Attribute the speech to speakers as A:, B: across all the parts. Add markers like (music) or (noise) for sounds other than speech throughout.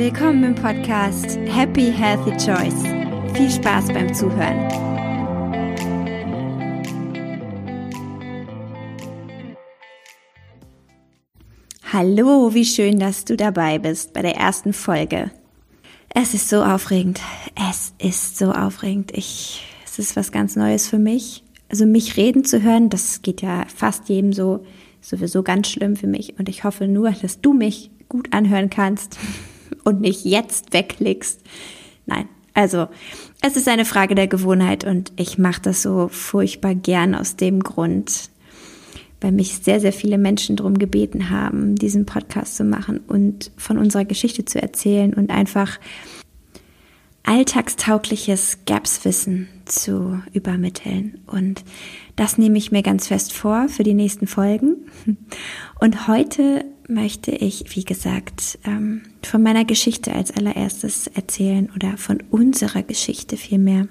A: Willkommen im Podcast Happy Healthy Choice. Viel Spaß beim Zuhören. Hallo, wie schön, dass du dabei bist bei der ersten Folge. Es ist so aufregend. Es ist so aufregend. Ich, es ist was ganz Neues für mich. Also mich reden zu hören, das geht ja fast jedem so, sowieso ganz schlimm für mich. Und ich hoffe nur, dass du mich gut anhören kannst und nicht jetzt wegklickst. Nein, also es ist eine Frage der Gewohnheit und ich mache das so furchtbar gern aus dem Grund, weil mich sehr, sehr viele Menschen darum gebeten haben, diesen Podcast zu machen und von unserer Geschichte zu erzählen und einfach alltagstaugliches Gaps-Wissen zu übermitteln. Und das nehme ich mir ganz fest vor für die nächsten Folgen. Und heute möchte ich, wie gesagt, ähm, von meiner Geschichte als allererstes erzählen oder von unserer Geschichte vielmehr.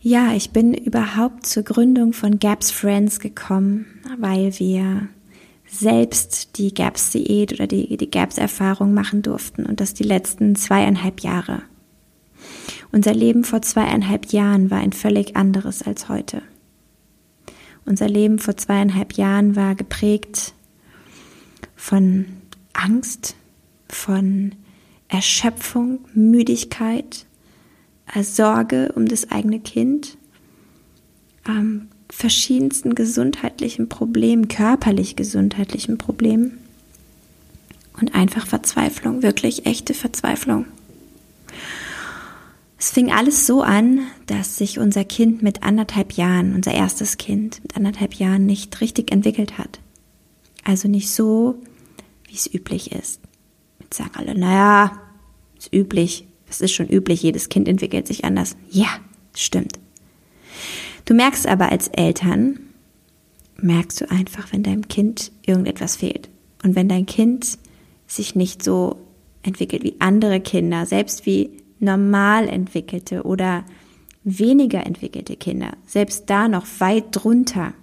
A: Ja, ich bin überhaupt zur Gründung von Gaps Friends gekommen, weil wir selbst die Gaps-Diät oder die, die Gaps-Erfahrung machen durften und das die letzten zweieinhalb Jahre. Unser Leben vor zweieinhalb Jahren war ein völlig anderes als heute. Unser Leben vor zweieinhalb Jahren war geprägt von Angst, von Erschöpfung, Müdigkeit, äh, Sorge um das eigene Kind, ähm, verschiedensten gesundheitlichen Problemen, körperlich gesundheitlichen Problemen und einfach Verzweiflung, wirklich echte Verzweiflung. Es fing alles so an, dass sich unser Kind mit anderthalb Jahren, unser erstes Kind, mit anderthalb Jahren nicht richtig entwickelt hat. Also nicht so, wie es üblich ist. Jetzt sagen alle, naja, ist üblich. Es ist schon üblich, jedes Kind entwickelt sich anders. Ja, stimmt. Du merkst aber als Eltern, merkst du einfach, wenn deinem Kind irgendetwas fehlt. Und wenn dein Kind sich nicht so entwickelt wie andere Kinder, selbst wie normal entwickelte oder weniger entwickelte Kinder, selbst da noch weit drunter.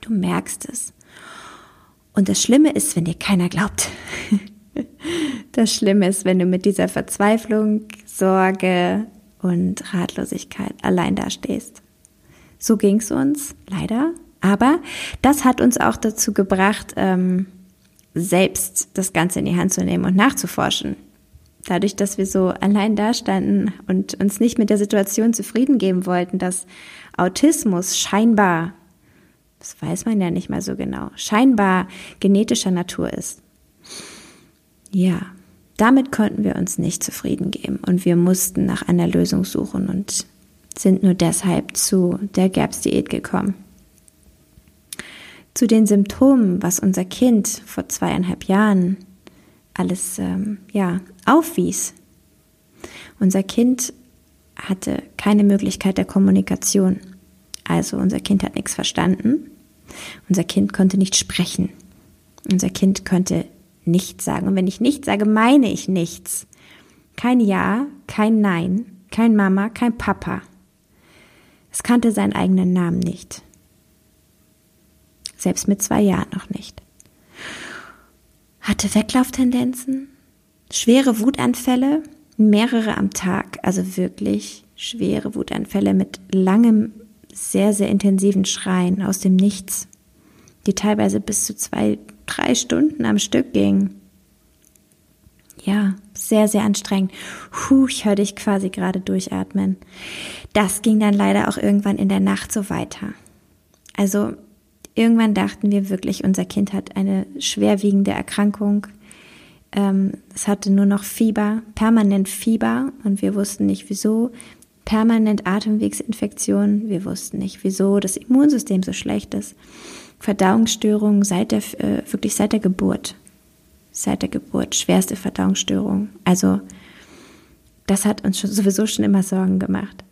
A: Du merkst es. Und das Schlimme ist, wenn dir keiner glaubt. (laughs) Das Schlimme ist, wenn du mit dieser Verzweiflung, Sorge und Ratlosigkeit allein dastehst. So ging's uns, leider. Aber das hat uns auch dazu gebracht, ähm, selbst das Ganze in die Hand zu nehmen und nachzuforschen. Dadurch, dass wir so allein dastanden und uns nicht mit der Situation zufrieden geben wollten, dass Autismus scheinbar das weiß man ja nicht mal so genau, scheinbar genetischer Natur ist. Ja, damit konnten wir uns nicht zufrieden geben und wir mussten nach einer Lösung suchen und sind nur deshalb zu der GAPS-Diät gekommen. Zu den Symptomen, was unser Kind vor zweieinhalb Jahren alles ähm, ja, aufwies. Unser Kind hatte keine Möglichkeit der Kommunikation. Also unser Kind hat nichts verstanden. Unser Kind konnte nicht sprechen. Unser Kind konnte nichts sagen. Und wenn ich nichts sage, meine ich nichts. Kein Ja, kein Nein, kein Mama, kein Papa. Es kannte seinen eigenen Namen nicht. Selbst mit zwei Jahren noch nicht. Hatte Weglauftendenzen, schwere Wutanfälle, mehrere am Tag, also wirklich schwere Wutanfälle mit langem sehr, sehr intensiven Schreien aus dem Nichts, die teilweise bis zu zwei, drei Stunden am Stück gingen. Ja, sehr, sehr anstrengend. Puh, ich höre dich quasi gerade durchatmen. Das ging dann leider auch irgendwann in der Nacht so weiter. Also irgendwann dachten wir wirklich, unser Kind hat eine schwerwiegende Erkrankung. Ähm, es hatte nur noch Fieber, permanent Fieber und wir wussten nicht wieso permanent Atemwegsinfektionen. Wir wussten nicht, wieso das Immunsystem so schlecht ist. Verdauungsstörungen seit der, äh, wirklich seit der Geburt. Seit der Geburt, schwerste Verdauungsstörung. Also, das hat uns schon, sowieso schon immer Sorgen gemacht.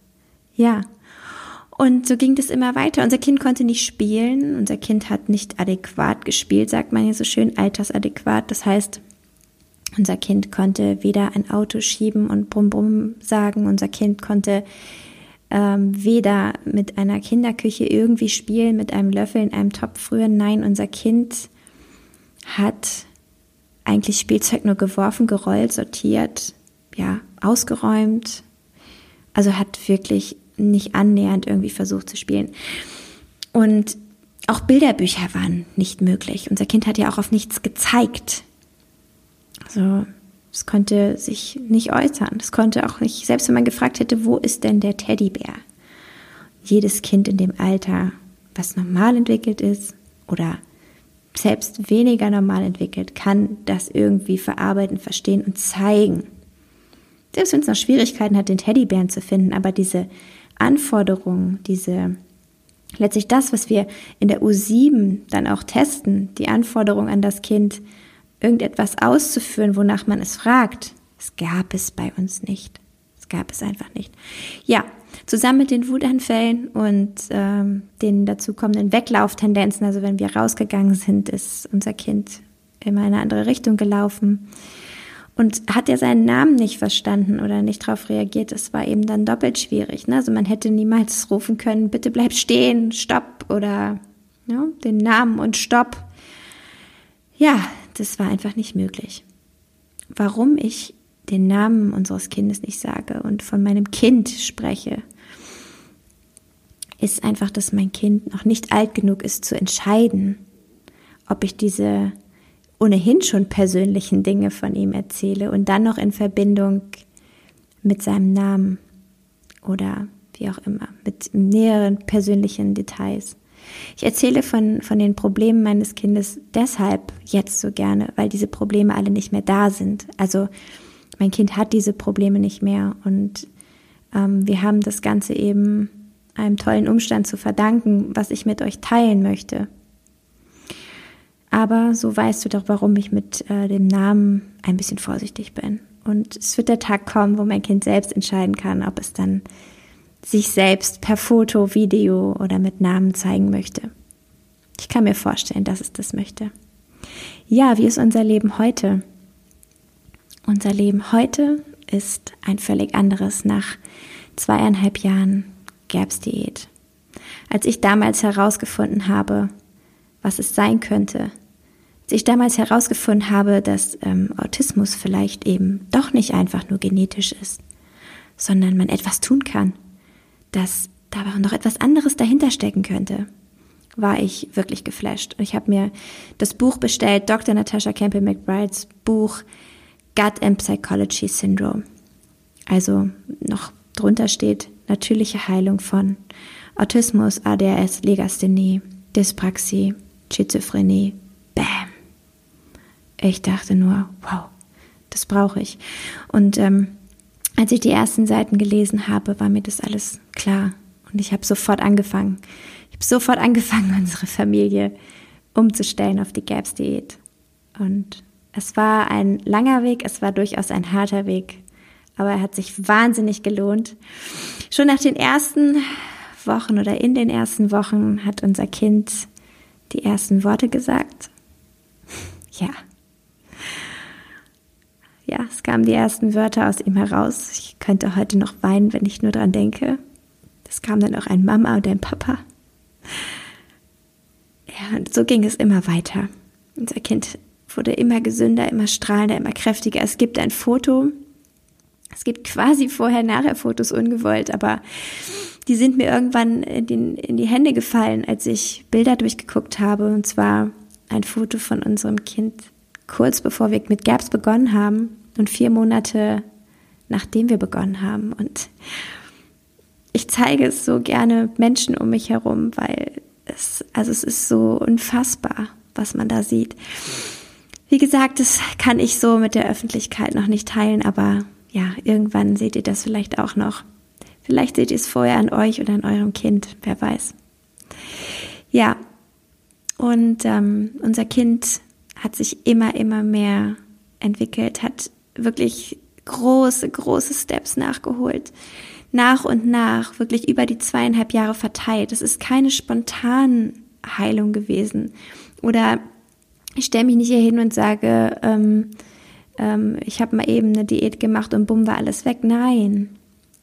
A: Ja. Und so ging das immer weiter. Unser Kind konnte nicht spielen. Unser Kind hat nicht adäquat gespielt, sagt man hier so schön, altersadäquat. Das heißt, unser Kind konnte weder ein Auto schieben und Brumm Brumm sagen. Unser Kind konnte ähm, weder mit einer Kinderküche irgendwie spielen, mit einem Löffel in einem Topf rühren. Nein, unser Kind hat eigentlich Spielzeug nur geworfen, gerollt, sortiert, ja, ausgeräumt. Also hat wirklich nicht annähernd irgendwie versucht zu spielen. Und auch Bilderbücher waren nicht möglich. Unser Kind hat ja auch auf nichts gezeigt. Also es konnte sich nicht äußern. Es konnte auch nicht, selbst wenn man gefragt hätte, wo ist denn der Teddybär? Jedes Kind in dem Alter, was normal entwickelt ist oder selbst weniger normal entwickelt, kann das irgendwie verarbeiten, verstehen und zeigen. Selbst wenn es noch Schwierigkeiten hat, den Teddybären zu finden, aber diese Anforderungen, diese letztlich das, was wir in der U7 dann auch testen, die Anforderung an das Kind, irgendetwas auszuführen, wonach man es fragt, das gab es bei uns nicht. Das gab es einfach nicht. Ja, zusammen mit den Wutanfällen und ähm, den dazu kommenden Weglauftendenzen, also wenn wir rausgegangen sind, ist unser Kind immer in eine andere Richtung gelaufen. Und hat er seinen Namen nicht verstanden oder nicht darauf reagiert, das war eben dann doppelt schwierig. Ne? Also man hätte niemals rufen können, bitte bleib stehen, stopp oder ja, den Namen und stopp. Ja, das war einfach nicht möglich. Warum ich den Namen unseres Kindes nicht sage und von meinem Kind spreche, ist einfach, dass mein Kind noch nicht alt genug ist zu entscheiden, ob ich diese ohnehin schon persönlichen Dinge von ihm erzähle und dann noch in Verbindung mit seinem Namen oder wie auch immer, mit näheren persönlichen Details. Ich erzähle von, von den Problemen meines Kindes deshalb jetzt so gerne, weil diese Probleme alle nicht mehr da sind. Also mein Kind hat diese Probleme nicht mehr und ähm, wir haben das Ganze eben einem tollen Umstand zu verdanken, was ich mit euch teilen möchte. Aber so weißt du doch, warum ich mit äh, dem Namen ein bisschen vorsichtig bin. Und es wird der Tag kommen, wo mein Kind selbst entscheiden kann, ob es dann sich selbst per Foto, Video oder mit Namen zeigen möchte. Ich kann mir vorstellen, dass es das möchte. Ja, wie ist unser Leben heute? Unser Leben heute ist ein völlig anderes nach zweieinhalb Jahren Gerbsdiät. Als ich damals herausgefunden habe, was es sein könnte, als ich damals herausgefunden habe, dass ähm, Autismus vielleicht eben doch nicht einfach nur genetisch ist, sondern man etwas tun kann, dass da noch etwas anderes dahinter stecken könnte, war ich wirklich geflasht. Ich habe mir das Buch bestellt, Dr. Natasha Campbell McBrides Buch Gut and Psychology Syndrome. Also noch drunter steht natürliche Heilung von Autismus, ADHS, Legasthenie, Dyspraxie, Schizophrenie. Bam. Ich dachte nur, wow, das brauche ich. Und ähm, als ich die ersten Seiten gelesen habe, war mir das alles klar. Und ich habe sofort angefangen. Ich habe sofort angefangen, (laughs) unsere Familie umzustellen auf die GAPS-Diät. Und es war ein langer Weg, es war durchaus ein harter Weg, aber er hat sich wahnsinnig gelohnt. Schon nach den ersten Wochen oder in den ersten Wochen hat unser Kind die ersten Worte gesagt. (laughs) Ja, ja, es kamen die ersten Wörter aus ihm heraus. Ich könnte heute noch weinen, wenn ich nur dran denke. Es kam dann auch ein Mama und ein Papa. Ja, und so ging es immer weiter. Unser Kind wurde immer gesünder, immer strahlender, immer kräftiger. Es gibt ein Foto. Es gibt quasi vorher-nachher-Fotos ungewollt, aber die sind mir irgendwann in, den, in die Hände gefallen, als ich Bilder durchgeguckt habe. Und zwar ein Foto von unserem Kind kurz bevor wir mit GAPS begonnen haben und vier Monate nachdem wir begonnen haben. Und ich zeige es so gerne Menschen um mich herum, weil es, also es ist so unfassbar, was man da sieht. Wie gesagt, das kann ich so mit der Öffentlichkeit noch nicht teilen, aber ja, irgendwann seht ihr das vielleicht auch noch. Vielleicht seht ihr es vorher an euch oder an eurem Kind, wer weiß. Ja, und ähm, unser Kind hat sich immer, immer mehr entwickelt, hat wirklich große, große Steps nachgeholt. Nach und nach, wirklich über die zweieinhalb Jahre verteilt. Es ist keine spontane Heilung gewesen. Oder ich stelle mich nicht hier hin und sage, ähm, ähm, ich habe mal eben eine Diät gemacht und bumm war alles weg. Nein,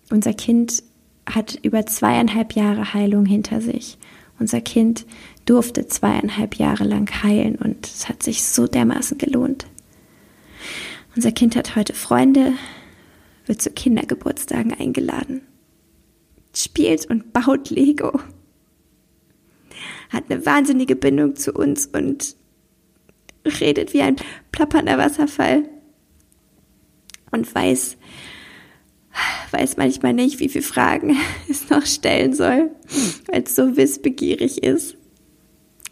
A: unser Kind hat über zweieinhalb Jahre Heilung hinter sich. Unser Kind durfte zweieinhalb Jahre lang heilen und es hat sich so dermaßen gelohnt. Unser Kind hat heute Freunde, wird zu Kindergeburtstagen eingeladen, spielt und baut Lego, hat eine wahnsinnige Bindung zu uns und redet wie ein plappernder Wasserfall und weiß, weiß manchmal nicht, wie viele Fragen (laughs) es noch stellen soll, weil es so wissbegierig ist.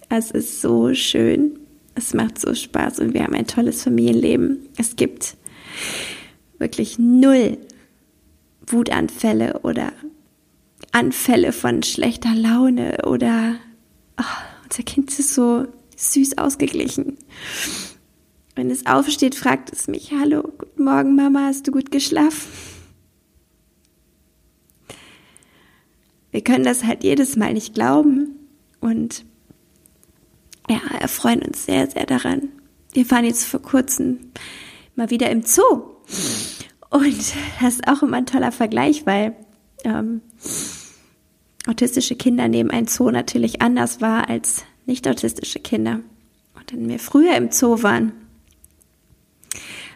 A: Es ist so schön. Es macht so Spaß und wir haben ein tolles Familienleben. Es gibt wirklich null Wutanfälle oder Anfälle von schlechter Laune oder oh, unser Kind ist so süß ausgeglichen. Wenn es aufsteht, fragt es mich, hallo, guten Morgen Mama, hast du gut geschlafen? Wir können das halt jedes Mal nicht glauben und ja, erfreuen uns sehr, sehr daran. Wir waren jetzt vor kurzem mal wieder im Zoo und das ist auch immer ein toller Vergleich, weil ähm, autistische Kinder nehmen ein Zoo natürlich anders wahr als nicht autistische Kinder. Und wenn wir früher im Zoo waren,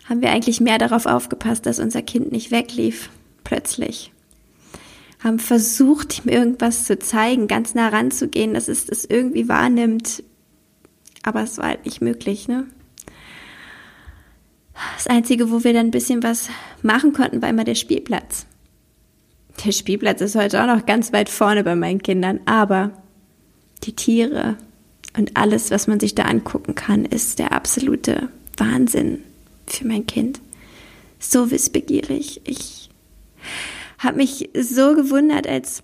A: haben wir eigentlich mehr darauf aufgepasst, dass unser Kind nicht weglief, plötzlich. Haben versucht, ihm irgendwas zu zeigen, ganz nah ranzugehen, dass es das irgendwie wahrnimmt. Aber es war halt nicht möglich, ne? Das Einzige, wo wir dann ein bisschen was machen konnten, war immer der Spielplatz. Der Spielplatz ist heute auch noch ganz weit vorne bei meinen Kindern, aber die Tiere und alles, was man sich da angucken kann, ist der absolute Wahnsinn für mein Kind. So wissbegierig. Ich habe mich so gewundert, als,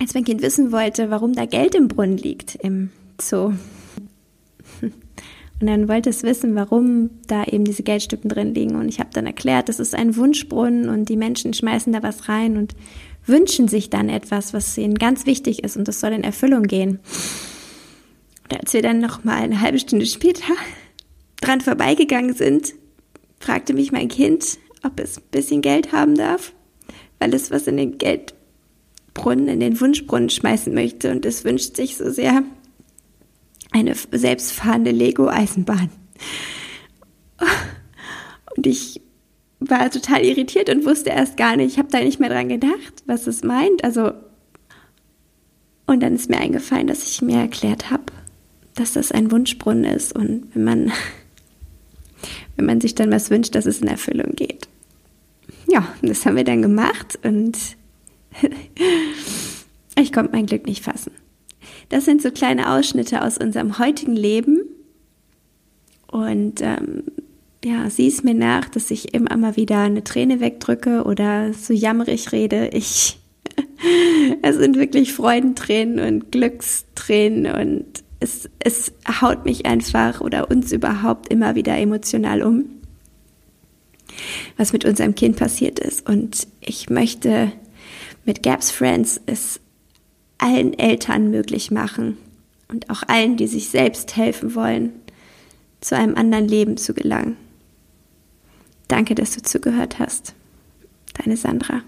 A: als mein Kind wissen wollte, warum da Geld im Brunnen liegt im Zoo. Und dann wollte es wissen, warum da eben diese Geldstücken drin liegen. Und ich habe dann erklärt, das ist ein Wunschbrunnen und die Menschen schmeißen da was rein und wünschen sich dann etwas, was ihnen ganz wichtig ist und das soll in Erfüllung gehen. Und als wir dann noch mal eine halbe Stunde später (laughs) dran vorbeigegangen sind, fragte mich mein Kind, ob es ein bisschen Geld haben darf, weil es was in den Geldbrunnen, in den Wunschbrunnen schmeißen möchte und es wünscht sich so sehr eine selbstfahrende Lego-Eisenbahn. Und ich war total irritiert und wusste erst gar nicht, ich habe da nicht mehr dran gedacht, was es meint. Also und dann ist mir eingefallen, dass ich mir erklärt habe, dass das ein Wunschbrunnen ist und wenn man (laughs) wenn man sich dann was wünscht, dass es in Erfüllung geht. Ja, das haben wir dann gemacht und (laughs) ich konnte mein Glück nicht fassen. Das sind so kleine Ausschnitte aus unserem heutigen Leben. Und ähm, ja, sieh es mir nach, dass ich immer mal wieder eine Träne wegdrücke oder so jammerig rede. Ich, (laughs) es sind wirklich Freudentränen und Glückstränen und es, es haut mich einfach oder uns überhaupt immer wieder emotional um, was mit unserem Kind passiert ist. Und ich möchte mit Gaps Friends es allen Eltern möglich machen und auch allen, die sich selbst helfen wollen, zu einem anderen Leben zu gelangen. Danke, dass du zugehört hast. Deine Sandra.